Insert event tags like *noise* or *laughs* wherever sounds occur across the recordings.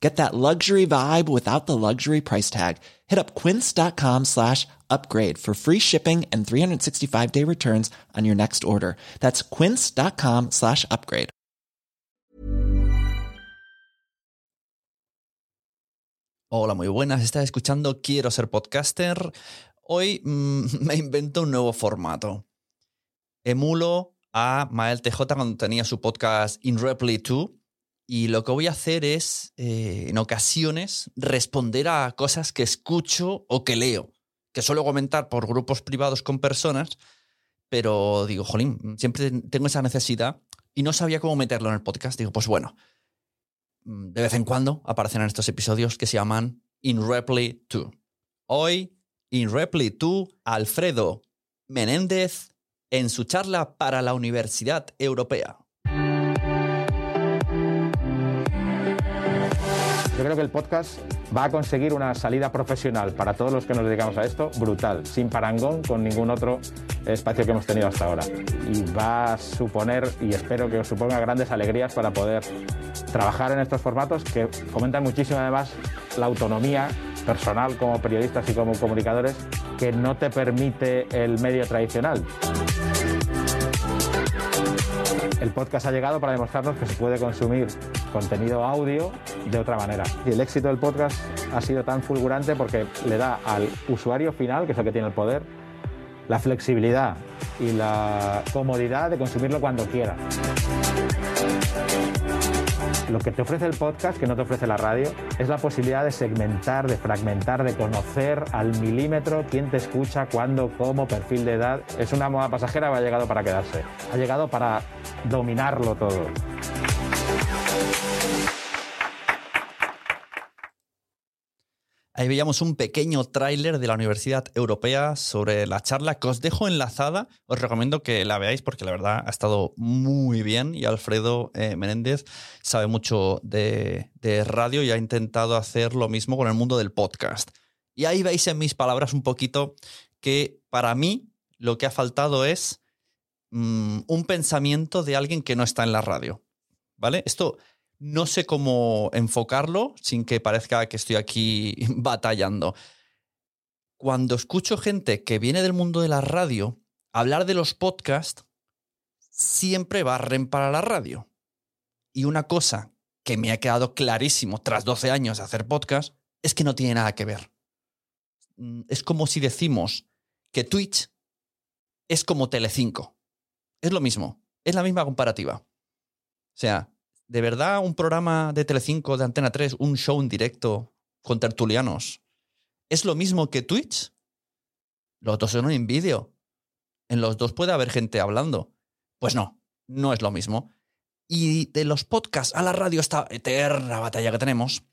Get that luxury vibe without the luxury price tag. Hit up quince.com slash upgrade for free shipping and 365 day returns on your next order. That's quince.com slash upgrade. Hola, muy buenas. Estás escuchando Quiero ser podcaster. Hoy mmm, *laughs* me invento un nuevo formato. Emulo a Mael TJ cuando tenía su podcast In Reply 2 y lo que voy a hacer es, eh, en ocasiones, responder a cosas que escucho o que leo, que suelo comentar por grupos privados con personas, pero digo, jolín, siempre tengo esa necesidad y no sabía cómo meterlo en el podcast. Digo, pues bueno, de vez en cuando aparecen en estos episodios que se llaman In Reply 2. Hoy, In Reply 2, Alfredo Menéndez en su charla para la Universidad Europea. Yo creo que el podcast va a conseguir una salida profesional para todos los que nos dedicamos a esto brutal, sin parangón con ningún otro espacio que hemos tenido hasta ahora. Y va a suponer, y espero que os suponga grandes alegrías para poder trabajar en estos formatos que fomentan muchísimo además la autonomía personal como periodistas y como comunicadores que no te permite el medio tradicional. El podcast ha llegado para demostrarnos que se puede consumir contenido audio de otra manera. Y el éxito del podcast ha sido tan fulgurante porque le da al usuario final, que es el que tiene el poder, la flexibilidad y la comodidad de consumirlo cuando quiera. Lo que te ofrece el podcast, que no te ofrece la radio, es la posibilidad de segmentar, de fragmentar, de conocer al milímetro quién te escucha, cuándo, cómo, perfil de edad. Es una moda pasajera, ha llegado para quedarse. Ha llegado para dominarlo todo. Ahí veíamos un pequeño tráiler de la Universidad Europea sobre la charla que os dejo enlazada. Os recomiendo que la veáis porque la verdad ha estado muy bien y Alfredo eh, Menéndez sabe mucho de, radio y ha intentado hacer lo mismo con el mundo del podcast. Y ahí veis en mis palabras un poquito que para mí lo que ha faltado es mmm, un pensamiento de alguien que no está en la radio. ¿Vale? Esto no sé cómo enfocarlo sin que parezca que estoy aquí *laughs* batallando. Cuando escucho gente que viene del mundo de la radio hablar de los podcasts, siempre barren para la radio. Y una cosa que me ha quedado clarísimo tras 12 años de hacer podcast es que no tiene nada que ver. Es como si decimos que Twitch es como Telecinco. Es lo mismo, es la misma comparativa. O sea, ¿de verdad un programa de Telecinco, de Antena 3, un show en directo con tertulianos, es lo mismo que Twitch? Los dos son en vídeo. En los dos puede haber gente hablando. Pues no, no es lo mismo. Y de los podcasts a la radio, esta eterna batalla que tenemos,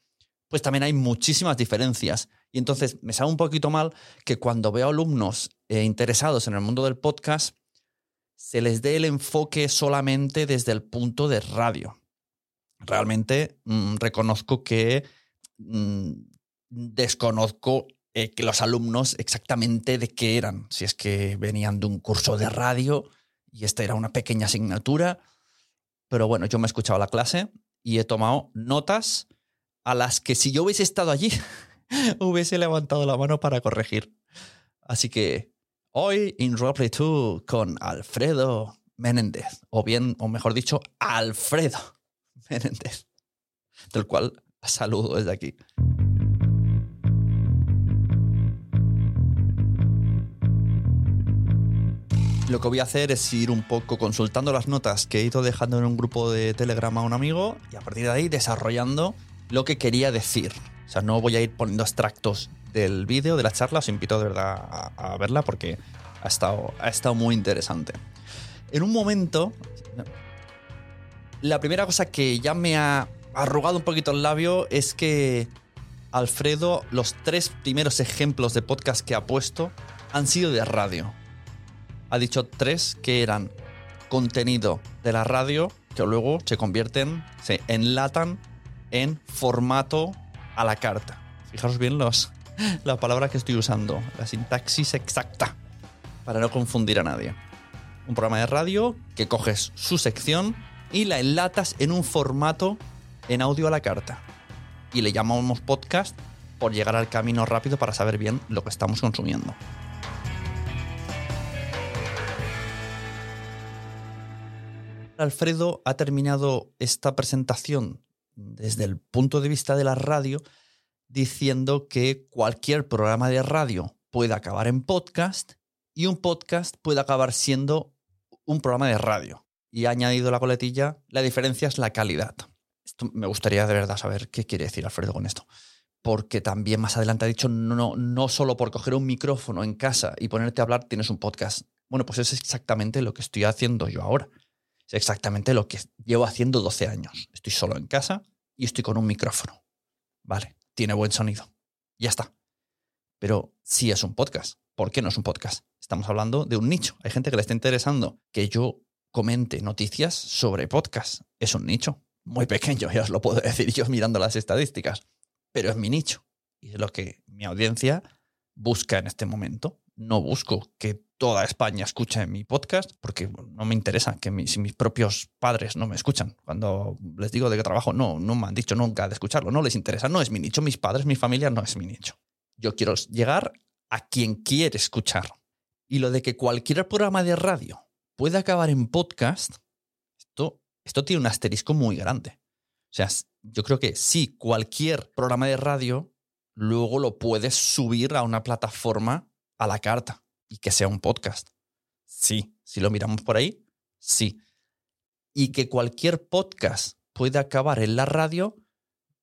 pues también hay muchísimas diferencias. Y entonces me sabe un poquito mal que cuando veo alumnos eh, interesados en el mundo del podcast, se les dé el enfoque solamente desde el punto de radio. Realmente mm, reconozco que mm, desconozco eh, que los alumnos exactamente de qué eran. Si es que venían de un curso de radio y esta era una pequeña asignatura. Pero bueno, yo me he escuchado la clase y he tomado notas a las que si yo hubiese estado allí, *laughs* hubiese levantado la mano para corregir. Así que hoy en Roleplay 2 con Alfredo Menéndez, o bien, o mejor dicho, Alfredo Menéndez, del cual saludo desde aquí. Lo que voy a hacer es ir un poco consultando las notas que he ido dejando en un grupo de Telegram a un amigo y a partir de ahí desarrollando lo que quería decir. O sea, no voy a ir poniendo extractos del vídeo, de la charla, os invito de verdad a, a verla porque ha estado, ha estado muy interesante. En un momento, la primera cosa que ya me ha arrugado un poquito el labio es que Alfredo, los tres primeros ejemplos de podcast que ha puesto han sido de radio. Ha dicho tres que eran contenido de la radio que luego se convierten, se enlatan en formato a la carta. Fijaros bien los, *laughs* la palabra que estoy usando, la sintaxis exacta, para no confundir a nadie. Un programa de radio que coges su sección y la enlatas en un formato en audio a la carta. Y le llamamos podcast por llegar al camino rápido para saber bien lo que estamos consumiendo. Alfredo ha terminado esta presentación desde el punto de vista de la radio diciendo que cualquier programa de radio puede acabar en podcast y un podcast puede acabar siendo un programa de radio. Y ha añadido la coletilla, la diferencia es la calidad. Esto me gustaría de verdad saber qué quiere decir Alfredo con esto. Porque también más adelante ha dicho, no, no solo por coger un micrófono en casa y ponerte a hablar tienes un podcast. Bueno, pues es exactamente lo que estoy haciendo yo ahora. Es exactamente lo que llevo haciendo 12 años. Estoy solo en casa y estoy con un micrófono. Vale, tiene buen sonido. Ya está. Pero sí es un podcast. ¿Por qué no es un podcast? Estamos hablando de un nicho. Hay gente que le está interesando que yo comente noticias sobre podcast. Es un nicho muy pequeño, *laughs* ya os lo puedo decir yo mirando las estadísticas. Pero es mi nicho. Y es lo que mi audiencia busca en este momento. No busco que toda España escuche mi podcast porque no me interesa que si mis propios padres no me escuchan. Cuando les digo de qué trabajo, no, no me han dicho nunca de escucharlo, no les interesa, no es mi nicho, mis padres, mi familia no es mi nicho. Yo quiero llegar a quien quiere escuchar. Y lo de que cualquier programa de radio puede acabar en podcast, esto, esto tiene un asterisco muy grande. O sea, yo creo que sí, cualquier programa de radio luego lo puedes subir a una plataforma a la carta y que sea un podcast. Sí, si lo miramos por ahí, sí. Y que cualquier podcast puede acabar en la radio,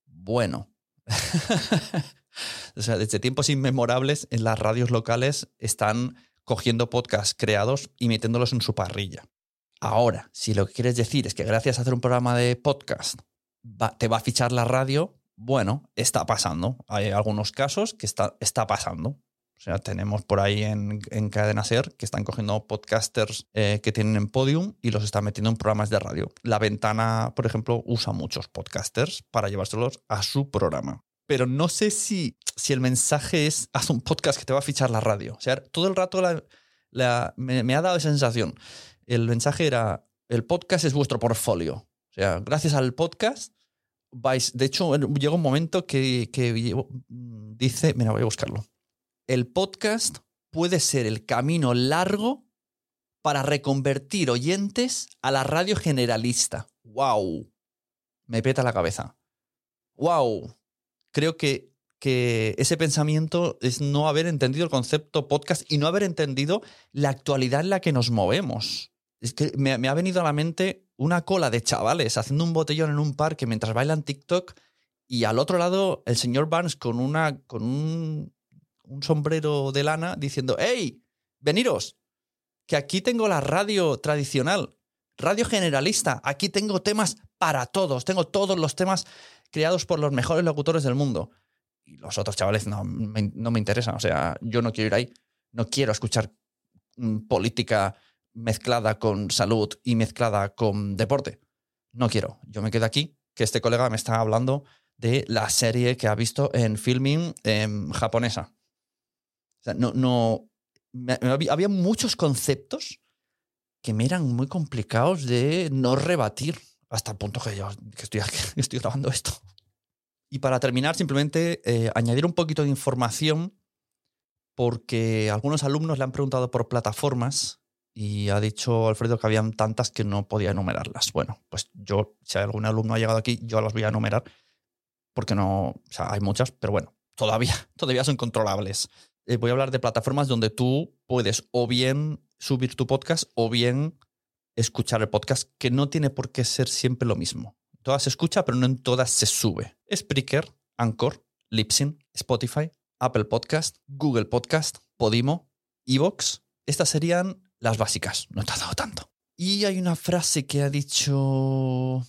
bueno. *laughs* o sea, desde tiempos inmemorables en las radios locales están cogiendo podcasts creados y metiéndolos en su parrilla. Ahora, si lo que quieres decir es que gracias a hacer un programa de podcast te va a fichar la radio, bueno, está pasando. Hay algunos casos que está, está pasando. O sea, tenemos por ahí en, en Cadena Ser que están cogiendo podcasters eh, que tienen en Podium y los están metiendo en programas de radio. La Ventana, por ejemplo, usa muchos podcasters para llevárselos a su programa. Pero no sé si, si el mensaje es haz un podcast que te va a fichar la radio. O sea, todo el rato me, me ha dado esa sensación. El mensaje era, el podcast es vuestro portfolio. O sea, gracias al podcast vais... De hecho, llega un momento que, que dice, mira, voy a buscarlo el podcast puede ser el camino largo para reconvertir oyentes a la radio generalista. ¡Wow! Me peta la cabeza. ¡Wow! Creo que, que ese pensamiento es no haber entendido el concepto podcast y no haber entendido la actualidad en la que nos movemos. es que me, me ha venido a la mente una cola de chavales haciendo un botellón en un parque mientras bailan TikTok y al otro lado el señor Barnes con, una, con un, un sombrero de lana diciendo, ¡Hey! Veniros, que aquí tengo la radio tradicional, radio generalista, aquí tengo temas para todos, tengo todos los temas creados por los mejores locutores del mundo. Y los otros chavales no me, no me interesan, o sea, yo no quiero ir ahí, no quiero escuchar mm, política mezclada con salud y mezclada con deporte. No quiero, yo me quedo aquí, que este colega me está hablando de la serie que ha visto en filming em, japonesa. O sea, no, no, había muchos conceptos que me eran muy complicados de no rebatir hasta el punto que yo que estoy, que *laughs* estoy grabando esto. Y para terminar, simplemente eh, añadir un poquito de información porque algunos alumnos le han preguntado por plataformas y ha dicho Alfredo que habían tantas que no podía enumerarlas. Bueno, pues yo, si algún alumno ha llegado aquí, yo las voy a enumerar porque no, o sea, hay muchas, pero bueno, todavía, *laughs* todavía son controlables. Eh, voy a hablar de plataformas donde tú puedes o bien subir tu podcast o bien escuchar el podcast, que no tiene por qué ser siempre lo mismo. Todas se escucha, pero no en todas se sube. Spreaker, Anchor, Libsyn, Spotify, Apple Podcast, Google Podcast, Podimo, Evox. Estas serían las básicas. No he tardado tanto. Y hay una frase que ha dicho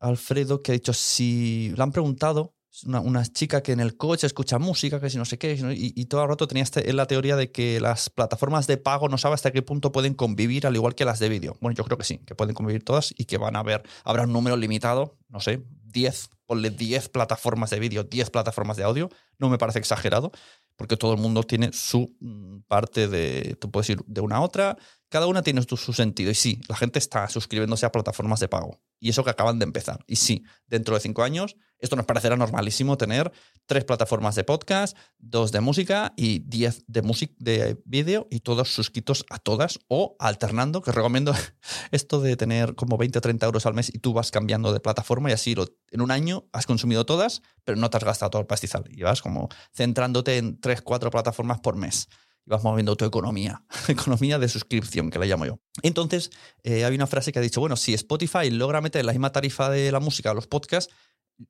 Alfredo, que ha dicho, si le han preguntado, una, chica que en el coche escucha música, que si no sé qué, y, y todo el rato tenía este- la teoría de que las plataformas de pago no sabe hasta qué punto pueden convivir al igual que las de vídeo. Bueno, yo creo que sí, que pueden convivir todas y que van a haber, habrá un número limitado, no sé, 10, ponle 10 plataformas de vídeo, 10 plataformas de audio, no me parece exagerado, porque todo el mundo tiene su mm, parte de, tú puedes ir de una a otra, cada una tiene su, sentido. Y sí, la gente está suscribiéndose a plataformas de pago. Y eso que acaban de empezar. Y sí, dentro de cinco años, esto nos parecerá normalísimo tener tres plataformas de podcast, dos de música y diez de música de vídeo y todos suscritos a todas o alternando, que recomiendo *laughs* esto de tener como 20 o 30 euros al mes y tú vas cambiando de plataforma y así lo- en un año has consumido todas, pero no te has gastado todo el pastizal. Y vas como centrándote en tres, cuatro plataformas por mes y vas moviendo tu economía, *laughs* economía de suscripción, que la llamo yo. Entonces, eh, hay una frase que ha dicho, bueno, si Spotify logra meter la misma tarifa de la música a los podcasts,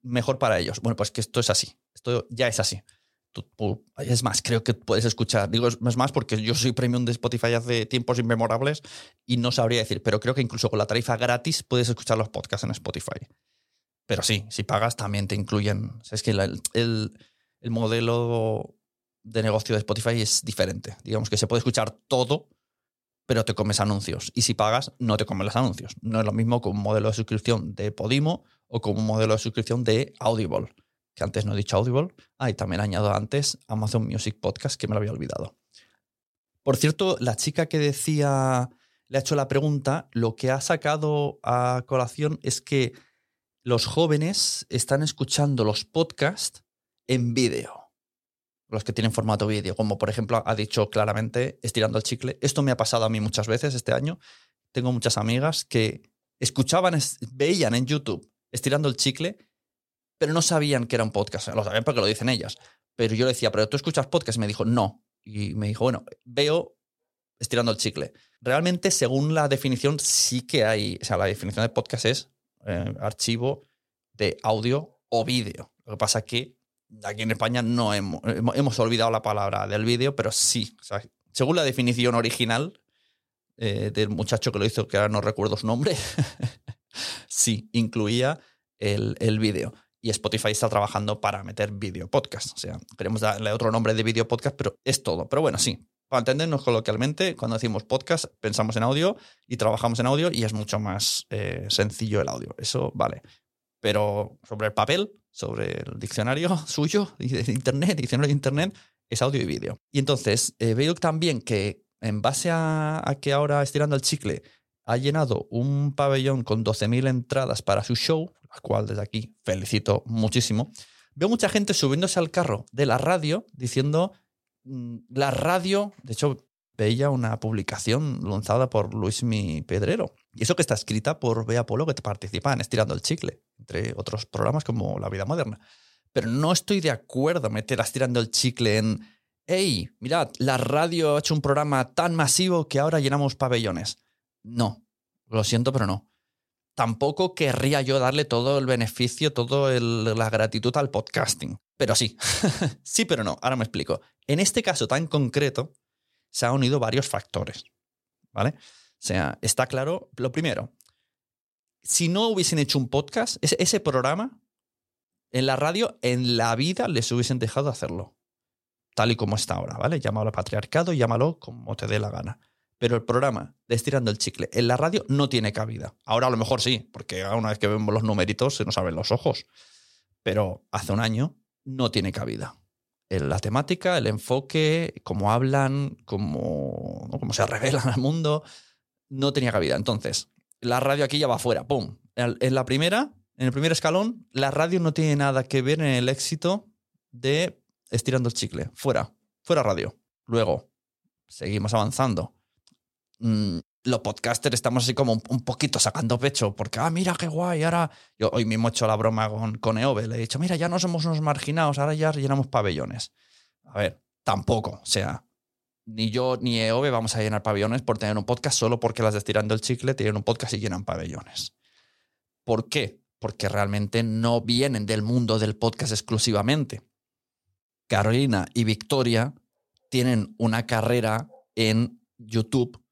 mejor para ellos. Bueno, pues que esto es así, esto ya es así. Es más, creo que puedes escuchar, digo es más porque yo soy premium de Spotify hace tiempos inmemorables y no sabría decir, pero creo que incluso con la tarifa gratis puedes escuchar los podcasts en Spotify. Pero sí, si pagas también te incluyen. es que el- el modelo de negocio de Spotify es diferente. Digamos que se puede escuchar todo, pero te comes anuncios. Y si pagas, no te comes los anuncios. No es lo mismo con un modelo de suscripción de Podimo o con un modelo de suscripción de Audible, que antes no he dicho Audible. Ah, y también añado antes Amazon Music Podcast, que me lo había olvidado. Por cierto, la chica que decía, le ha hecho la pregunta, lo que ha sacado a colación es que los jóvenes están escuchando los podcasts en vídeo los que tienen formato vídeo, como por ejemplo ha dicho claramente estirando el chicle. Esto me ha pasado a mí muchas veces este año. Tengo muchas amigas que escuchaban, es- veían en YouTube estirando el chicle, pero no sabían que era un podcast. Lo sabían porque lo dicen ellas. Pero yo le decía, ¿pero tú escuchas podcast? Y me dijo, no. Y me dijo, bueno, veo estirando el chicle. Realmente, según la definición, sí que hay. O sea, la definición de podcast es eh, archivo de audio o vídeo. Lo que pasa que aquí en España no hemos, hemos- olvidado la palabra del vídeo, pero sí. o sea, según la definición original eh, del muchacho que lo hizo, que ahora no recuerdo su nombre, *laughs* sí, incluía el, el vídeo. Y Spotify está trabajando para meter vídeo podcast. O sea, queremos darle otro nombre de vídeo podcast, pero es todo. Pero bueno, sí. Para entendernos coloquialmente, cuando decimos podcast, pensamos en audio y trabajamos en audio y es mucho más eh, sencillo el audio. Eso vale. Pero sobre el papel, sobre el diccionario *laughs* suyo, de internet, diccionario de internet, es audio y vídeo. Y entonces eh, veo también que en base a, a que ahora estirando el chicle ha llenado un pabellón con 12.000 entradas para su show, la cual desde aquí felicito muchísimo, veo mucha gente subiéndose al carro de la radio diciendo mm, la radio, de hecho veía una publicación lanzada por Luismi Pedrero. Y eso que está escrita por Bea Polo, que participa en Estirando el Chicle, entre otros programas como La Vida Moderna. Pero no estoy de acuerdo meter a Estirando el Chicle en, hey, mirad, la radio ha hecho un programa tan masivo que ahora llenamos pabellones. No, lo siento, pero no. Tampoco querría yo darle todo el beneficio, toda la gratitud al podcasting. Pero sí, *laughs* sí, pero no. Ahora me explico. En este caso tan concreto, se han unido varios factores. ¿Vale? O sea, está claro. Lo primero, si no hubiesen hecho un podcast, ese, programa en la radio, en la vida les hubiesen dejado hacerlo. Tal y como está ahora, ¿vale? Llámalo patriarcado llámalo como te dé la gana. Pero el programa de Estirando el Chicle en la radio no tiene cabida. Ahora a lo mejor sí, porque una vez que vemos los numeritos se nos abren los ojos. Pero hace un año no tiene cabida. La temática, el enfoque, cómo hablan, cómo, cómo se revelan al mundo, no tenía cabida. Entonces, la radio aquí ya va fuera, ¡pum! En la primera, en el primer escalón, la radio no tiene nada que ver en el éxito de Estirando el Chicle. Fuera, fuera radio. Luego, seguimos avanzando. Mm, los podcasters estamos así como un, poquito sacando pecho, porque, ah, mira qué guay, ahora. Yo hoy mismo he hecho la broma con, con Eove, le he dicho, mira, ya no somos unos marginados, ahora ya llenamos pabellones. A ver, tampoco, o sea, ni yo ni EOB vamos a llenar pabellones por tener un podcast solo porque las de Estirando el Chicle tienen un podcast y llenan pabellones. ¿Por qué? Porque realmente no vienen del mundo del podcast exclusivamente. Carolina y Victoria tienen una carrera en YouTube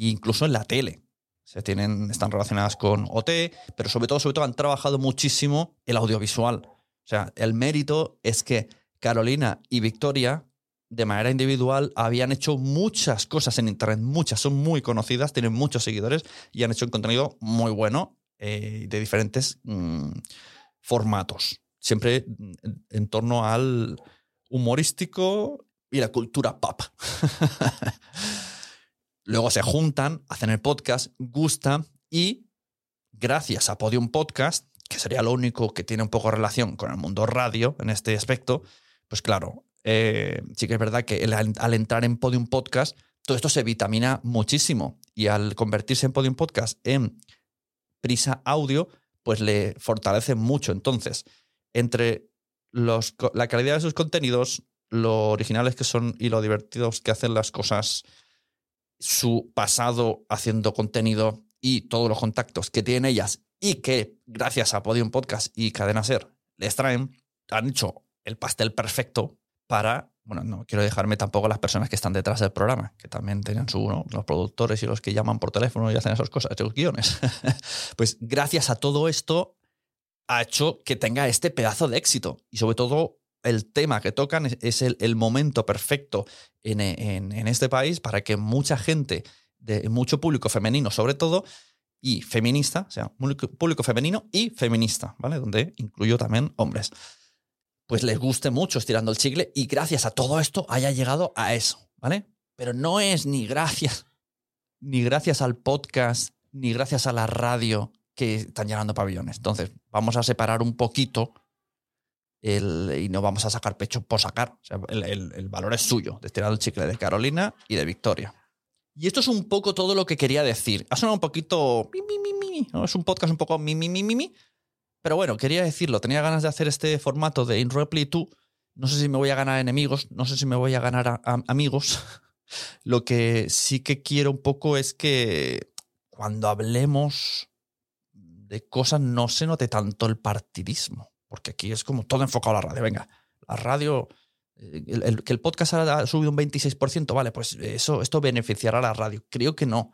incluso en la tele. Se tienen, están relacionadas con OT, pero sobre todo, sobre todo han trabajado muchísimo el audiovisual. O sea, el mérito es que Carolina y Victoria de manera individual habían hecho muchas cosas en Internet, muchas, son muy conocidas, tienen muchos seguidores y han hecho un contenido muy bueno eh, de diferentes mm, formatos, siempre en, torno al humorístico y la cultura pop. *laughs* Luego se juntan, hacen el podcast, gusta y gracias a Podium Podcast, que sería lo único que tiene un poco relación con el mundo radio en este aspecto, pues claro, eh, sí que es verdad que al entrar en Podium Podcast, todo esto se vitamina muchísimo. Y al convertirse en Podium Podcast en prisa audio, pues le fortalece mucho. Entonces, entre los, la calidad de sus contenidos, lo originales que son y lo divertidos que hacen las cosas, su pasado haciendo contenido y todos los contactos que tienen ellas y que gracias a Podium Podcast y Cadena Ser les traen, han hecho el pastel perfecto para, bueno, no quiero dejarme tampoco las personas que están detrás del programa, que también tienen su, los productores y los que llaman por teléfono y hacen esas cosas, esos guiones. *laughs* pues gracias a todo esto ha hecho que tenga este pedazo de éxito y sobre todo el tema que tocan es, el, momento perfecto en, en, este país para que mucha gente, de mucho público femenino sobre todo, y feminista, o sea, público femenino y feminista, ¿vale? Donde incluyo también hombres pues les guste mucho estirando el chicle y gracias a todo esto haya llegado a eso, ¿vale? Pero no es ni gracias, ni gracias al podcast, ni gracias a la radio que están llenando pabellones. Entonces, vamos a separar un poquito el, y no vamos a sacar pecho por sacar. Sea, el, valor es suyo, de estirando el chicle de Carolina y de Victoria. Y esto es un poco todo lo que quería decir. Ha sonado un poquito... ¿no? Es un podcast un poco mi, mi, mi, mi, mi pero bueno, quería decirlo, tenía ganas de hacer este formato de In Reply 2. No sé si me voy a ganar enemigos, no sé si me voy a ganar amigos. *laughs* Lo que sí que quiero un poco es que cuando hablemos de cosas no se note tanto el partidismo, porque aquí es como todo enfocado a la radio. Venga, la radio, eh, que el podcast ha subido un 26%, vale, pues eso, esto beneficiará a la radio. Creo que no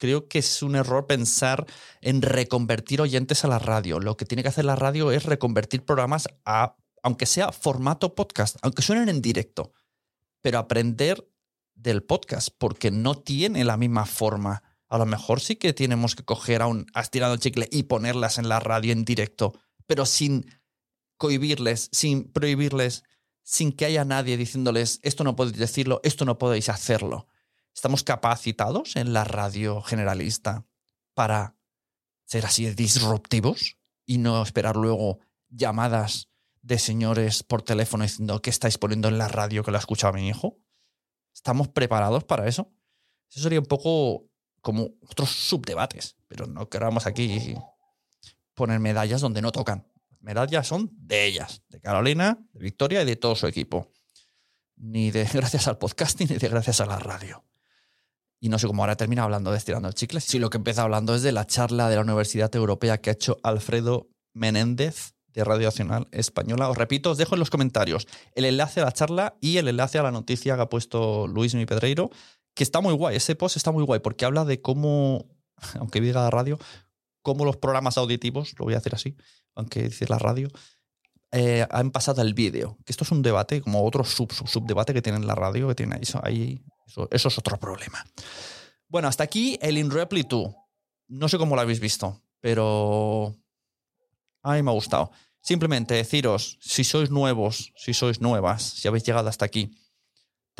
creo que es un error pensar en reconvertir oyentes a la radio. Lo que tiene que hacer la radio es reconvertir programas a, aunque sea formato podcast, aunque suenen en directo, pero aprender del podcast, porque no tiene la misma forma. A lo mejor sí que tenemos que coger a un estirado el chicle y ponerlas en la radio en directo, pero sin cohibirles, sin prohibirles, sin que haya nadie diciéndoles esto no podéis decirlo, esto no podéis hacerlo. ¿Estamos capacitados en la radio generalista para ser así disruptivos y no esperar luego llamadas de señores por teléfono diciendo qué estáis poniendo en la radio que lo ha escuchado mi hijo? ¿Estamos preparados para eso? Eso sería un poco como otros subdebates, pero no queramos aquí poner medallas donde no tocan. Medallas son de ellas, de Carolina, de Victoria y de todo su equipo. Ni de *laughs* gracias al podcasting ni de gracias a la radio. Y no sé cómo ahora termina hablando de estirando el chicle. Si lo que empieza hablando es de la charla de la Universidad Europea que ha hecho Alfredo Menéndez de Radio Nacional Española. Os repito, os dejo en los comentarios el enlace a la charla y el enlace a la noticia que ha puesto Luis Mi Pedreiro, que está muy guay. Ese post está muy guay porque habla de cómo, *laughs* aunque diga la radio, cómo los programas auditivos, lo voy a decir así, aunque dice la radio, eh, han pasado al vídeo. Que esto es un debate, como otro sub, sub, subdebate que tiene la radio, que tiene eso, ahí, eso, eso es otro problema. Bueno, hasta aquí el In Reply 2. No sé cómo lo habéis visto, pero a mí me ha gustado. Simplemente deciros, si sois nuevos, si sois nuevas, si habéis llegado hasta aquí,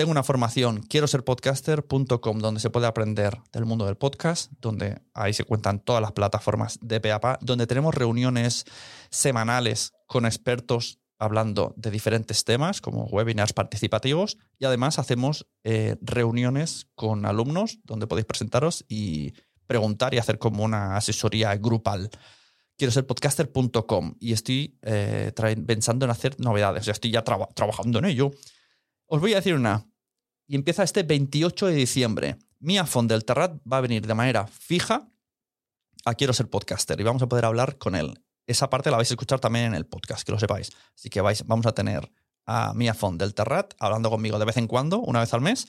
tengo una formación, quiero ser podcaster.com, donde se puede aprender del mundo del podcast, donde ahí se cuentan todas las plataformas de PAPA, donde tenemos reuniones semanales con expertos hablando de diferentes temas, como webinars participativos, y además hacemos eh, reuniones con alumnos donde podéis presentaros y preguntar y hacer como una asesoría grupal. Quiero ser podcaster.com y estoy eh, pensando en hacer novedades, ya estoy ya trabajando en ello. Os voy a decir una, y empieza este 28 de diciembre. Mia Font del Terrat va a venir de manera fija a Quiero ser podcaster y vamos a poder hablar con él. Esa parte la vais a escuchar también en el podcast, que lo sepáis. Así que vamos a tener a Mia Font del Terrat hablando conmigo de vez en cuando, una vez al mes,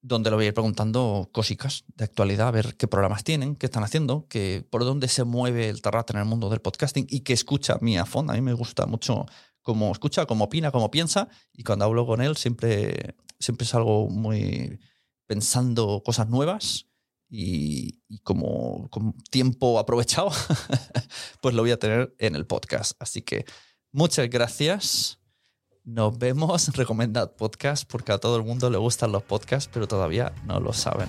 donde lo voy a ir preguntando cositas de actualidad, a ver qué programas tienen, qué están haciendo, que, por dónde se mueve el Terrat en el mundo del podcasting y que escucha Mia Font. A mí me gusta mucho cómo escucha, cómo opina, cómo piensa y cuando hablo con él siempre, siempre es algo muy pensando cosas nuevas y, como, como, tiempo aprovechado, *laughs* pues lo voy a tener en el podcast. Así que muchas gracias. Nos vemos. *laughs* Recomendad podcast porque a todo el mundo le gustan los podcasts, pero todavía no lo saben.